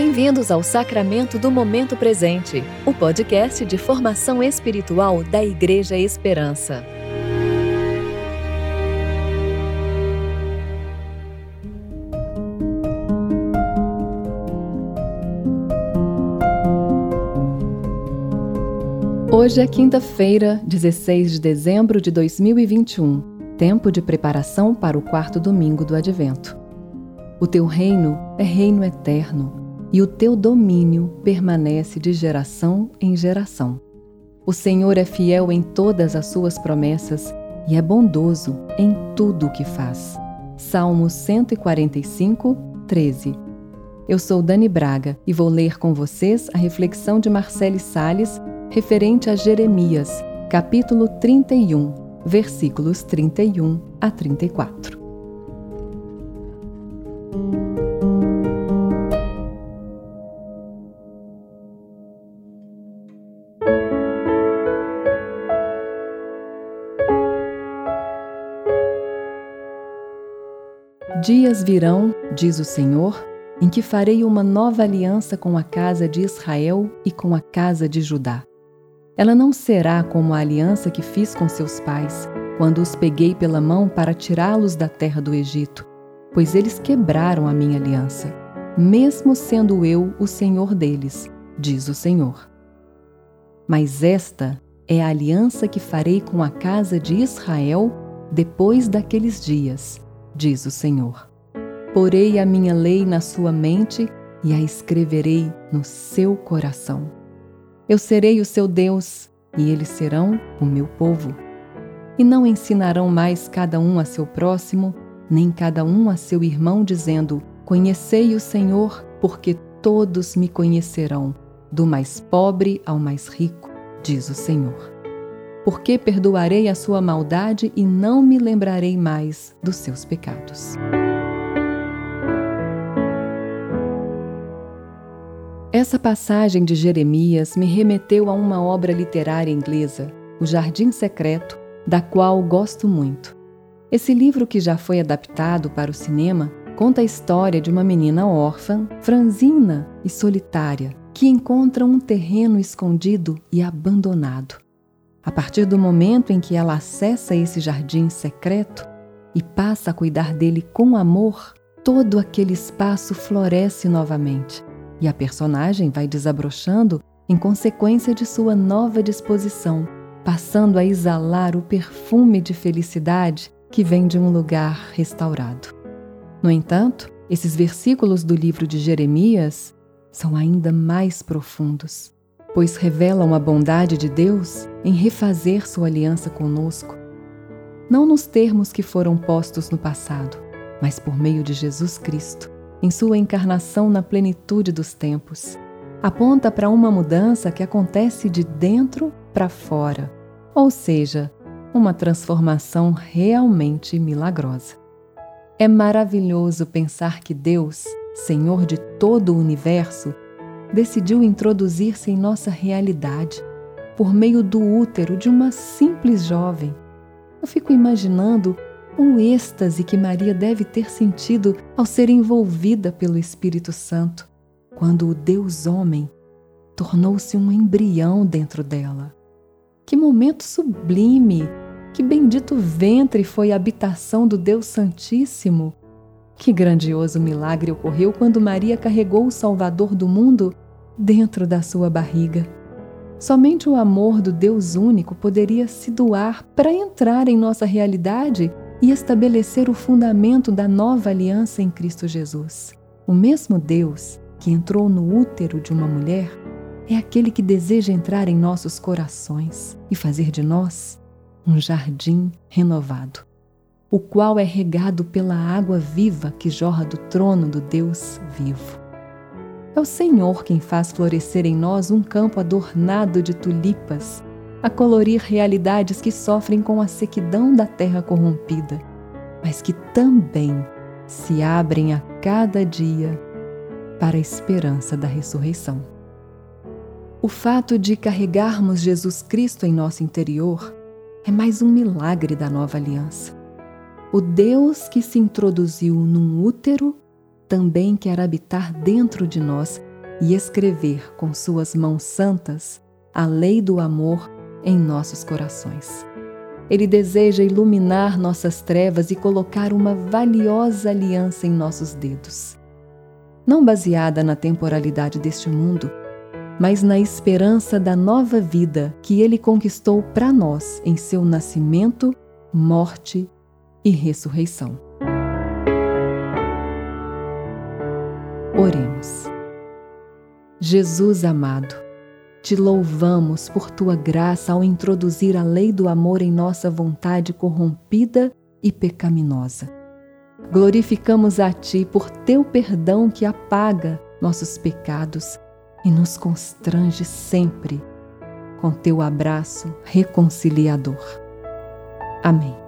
Bem-vindos ao Sacramento do Momento Presente, o podcast de formação espiritual da Igreja Esperança. Hoje é quinta-feira, 16 de dezembro de 2021, tempo de preparação para o quarto domingo do Advento. O teu reino é reino eterno e o teu domínio permanece de geração em geração. O Senhor é fiel em todas as suas promessas e é bondoso em tudo o que faz. Salmo 145, 13. Eu sou Dani Braga e vou ler com vocês a reflexão de Marcele Sales referente a Jeremias, capítulo 31, versículos 31 a 34. Dias virão, diz o Senhor, em que farei uma nova aliança com a casa de Israel e com a casa de Judá. Ela não será como a aliança que fiz com seus pais, quando os peguei pela mão para tirá-los da terra do Egito, pois eles quebraram a minha aliança, mesmo sendo eu o Senhor deles, diz o Senhor. Mas esta é a aliança que farei com a casa de Israel depois daqueles dias, diz o Senhor. Porei a minha lei na sua mente e a escreverei no seu coração. Eu serei o seu Deus e eles serão o meu povo. E não ensinarão mais cada um a seu próximo, nem cada um a seu irmão, dizendo: Conhecei o Senhor, porque todos me conhecerão, do mais pobre ao mais rico, diz o Senhor porque perdoarei a sua maldade e não me lembrarei mais dos seus pecados. Essa passagem de Jeremias me remeteu a uma obra literária inglesa, O Jardim Secreto, da qual gosto muito. Esse livro, que já foi adaptado para o cinema, conta a história de uma menina órfã, franzina e solitária, que encontra um terreno escondido e abandonado. A partir do momento em que ela acessa esse jardim secreto e passa a cuidar dele com amor, todo aquele espaço floresce novamente e a personagem vai desabrochando em consequência de sua nova disposição, passando a exalar o perfume de felicidade que vem de um lugar restaurado. No entanto, esses versículos do livro de Jeremias são ainda mais profundos pois revelam a bondade de Deus em refazer sua aliança conosco, não nos termos que foram postos no passado, mas por meio de Jesus Cristo, em sua encarnação na plenitude dos tempos. Aponta para uma mudança que acontece de dentro para fora, ou seja, uma transformação realmente milagrosa. É maravilhoso pensar que Deus, Senhor de todo o universo, decidiu introduzir-se em nossa realidade por meio do útero de uma simples jovem. Eu fico imaginando o êxtase que Maria deve ter sentido ao ser envolvida pelo Espírito Santo, quando o Deus homem tornou-se um embrião dentro dela. Que momento sublime! Que bendito ventre foi a habitação do Deus Santíssimo! Que grandioso milagre ocorreu quando Maria carregou o Salvador do mundo dentro da sua barriga. Somente o amor do Deus único poderia se doar para entrar em nossa realidade e estabelecer o fundamento da nova aliança em Cristo Jesus. O mesmo Deus que entrou no útero de uma mulher é aquele que deseja entrar em nossos corações e fazer de nós um jardim renovado o qual é regado pela água viva que jorra do trono do Deus vivo. É o Senhor quem faz florescer em nós um campo adornado de tulipas, a colorir realidades que sofrem com a sequidão da terra corrompida, mas que também se abrem a cada dia para a esperança da ressurreição. O fato de carregarmos Jesus Cristo em nosso interior é mais um milagre da nova aliança. O Deus que se introduziu num útero também quer habitar dentro de nós e escrever com suas mãos santas a lei do amor em nossos corações. Ele deseja iluminar nossas trevas e colocar uma valiosa aliança em nossos dedos. Não baseada na temporalidade deste mundo, mas na esperança da nova vida que ele conquistou para nós em seu nascimento, morte e ressurreição. Oremos. Jesus amado, te louvamos por tua graça ao introduzir a lei do amor em nossa vontade corrompida e pecaminosa. Glorificamos a ti por teu perdão que apaga nossos pecados e nos constrange sempre com teu abraço reconciliador. Amém.